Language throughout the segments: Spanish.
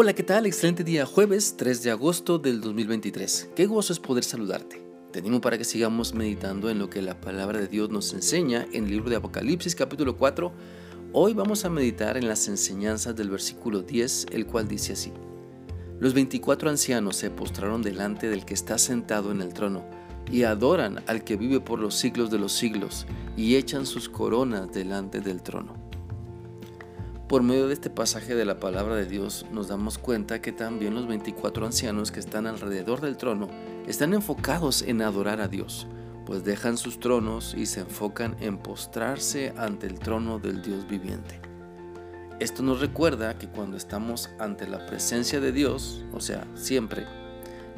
Hola, ¿qué tal? Excelente día, jueves 3 de agosto del 2023. Qué gozo es poder saludarte. Te animo para que sigamos meditando en lo que la palabra de Dios nos enseña en el libro de Apocalipsis capítulo 4. Hoy vamos a meditar en las enseñanzas del versículo 10, el cual dice así. Los 24 ancianos se postraron delante del que está sentado en el trono y adoran al que vive por los siglos de los siglos y echan sus coronas delante del trono. Por medio de este pasaje de la palabra de Dios nos damos cuenta que también los 24 ancianos que están alrededor del trono están enfocados en adorar a Dios, pues dejan sus tronos y se enfocan en postrarse ante el trono del Dios viviente. Esto nos recuerda que cuando estamos ante la presencia de Dios, o sea, siempre,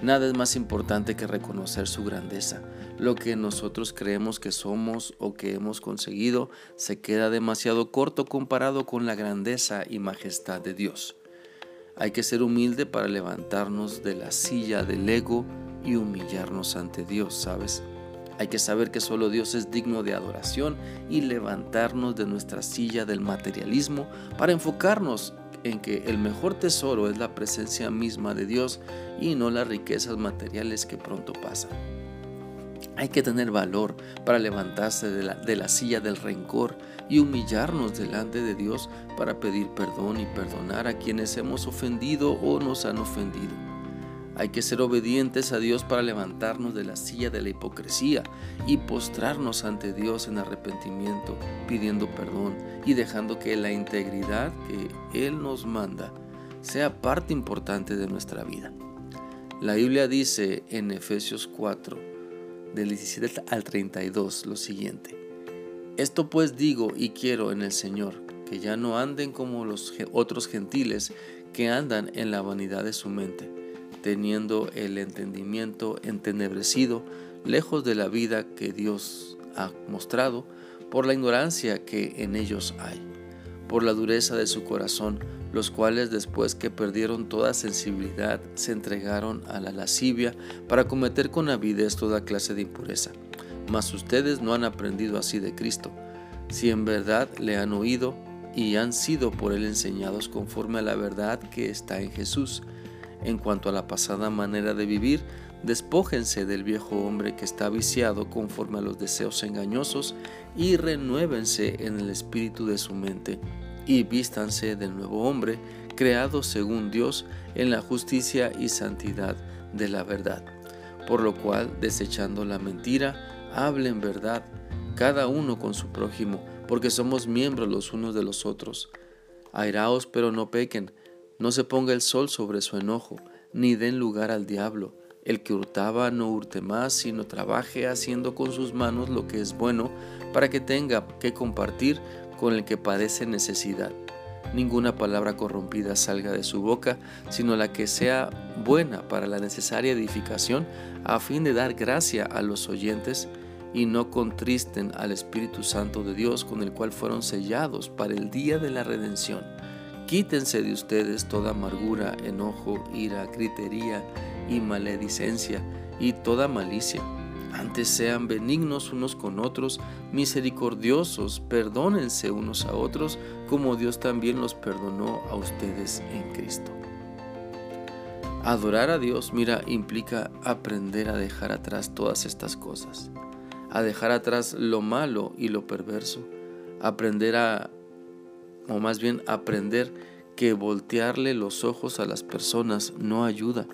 Nada es más importante que reconocer su grandeza. Lo que nosotros creemos que somos o que hemos conseguido se queda demasiado corto comparado con la grandeza y majestad de Dios. Hay que ser humilde para levantarnos de la silla del ego y humillarnos ante Dios, ¿sabes? Hay que saber que solo Dios es digno de adoración y levantarnos de nuestra silla del materialismo para enfocarnos en que el mejor tesoro es la presencia misma de Dios y no las riquezas materiales que pronto pasan. Hay que tener valor para levantarse de la, de la, silla del rencor y humillarnos delante de Dios para pedir perdón y perdonar a quienes hemos ofendido o nos han ofendido. Hay que ser obedientes a Dios para levantarnos de la silla de la hipocresía y postrarnos ante Dios en arrepentimiento, pidiendo perdón y dejando que la integridad que Él nos manda sea parte importante de nuestra vida. La Biblia dice en Efesios 4, del 17 al 32, lo siguiente. Esto pues digo y quiero en el Señor, que ya no anden como los otros gentiles que andan en la vanidad de su mente teniendo el entendimiento entenebrecido, lejos de la vida que Dios ha mostrado, por la ignorancia que en ellos hay, por la dureza de su corazón, los cuales después que perdieron toda sensibilidad se entregaron a la lascivia para cometer con avidez toda clase de impureza. Mas ustedes no han aprendido así de Cristo, si en verdad le han oído y han sido por él enseñados conforme a la verdad que está en Jesús en cuanto a la pasada manera de vivir, despójense del viejo hombre que está viciado conforme a los deseos engañosos y renuévense en el espíritu de su mente y vístanse del nuevo hombre creado según Dios en la justicia y santidad de la verdad. Por lo cual, desechando la mentira, hablen verdad, cada uno con su prójimo, porque somos miembros los unos de los otros. Airaos pero no pequen, no se ponga el sol sobre su enojo, ni den lugar al diablo. El que hurtaba no hurte más, sino trabaje haciendo con sus manos lo que es bueno, para que tenga que compartir con el que padece necesidad. Ninguna palabra corrompida salga de su boca, sino la que sea buena para la necesaria edificación, a fin de dar gracia a los oyentes, y no contristen al Espíritu Santo de Dios, con el cual fueron sellados para el día de la redención. Quítense de ustedes toda amargura, enojo, ira, gritería y maledicencia y toda malicia. Antes sean benignos unos con otros, misericordiosos, perdónense unos a otros, como Dios también los perdonó a ustedes en Cristo. Adorar a Dios, mira, implica aprender a dejar atrás todas estas cosas, a dejar atrás lo malo y lo perverso, aprender a o más bien aprender que voltearle los ojos a las personas no ayuda.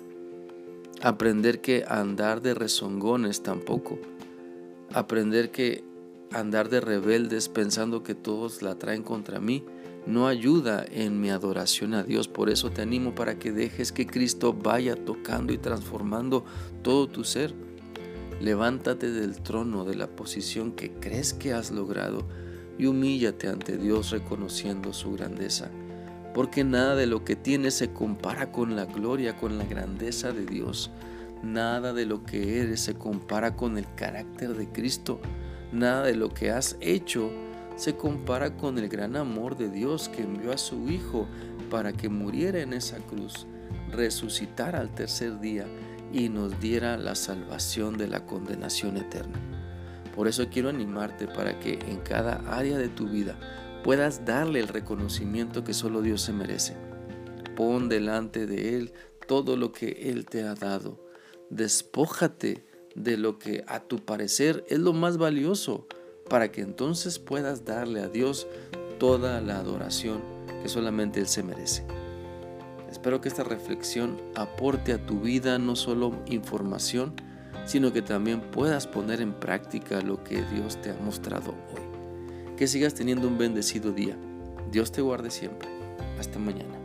Aprender que andar de rezongones tampoco. Aprender que andar de rebeldes pensando que todos la traen contra mí no ayuda en mi adoración a Dios. Por eso te animo para que dejes que Cristo vaya tocando y transformando todo tu ser. Levántate del trono de la posición que crees que has logrado y humíllate ante Dios reconociendo su grandeza, porque nada de lo que tienes se compara con la gloria, con la grandeza de Dios. Nada de lo que eres se compara con el carácter de Cristo. Nada de lo que has hecho se compara con el gran amor de Dios que envió a su Hijo para que muriera en esa cruz, resucitara al tercer día y nos diera la salvación de la condenación eterna. Por eso quiero animarte para que en cada área de tu vida puedas darle el reconocimiento que solo Dios se merece. Pon delante de Él todo lo que Él te ha dado. Despójate de lo que a tu parecer es lo más valioso para que entonces puedas darle a Dios toda la adoración que solamente Él se merece. Espero que esta reflexión aporte a tu vida no solo información, sino que también puedas poner en práctica lo que Dios te ha mostrado hoy. Que sigas teniendo un bendecido día. Dios te guarde siempre. Hasta mañana.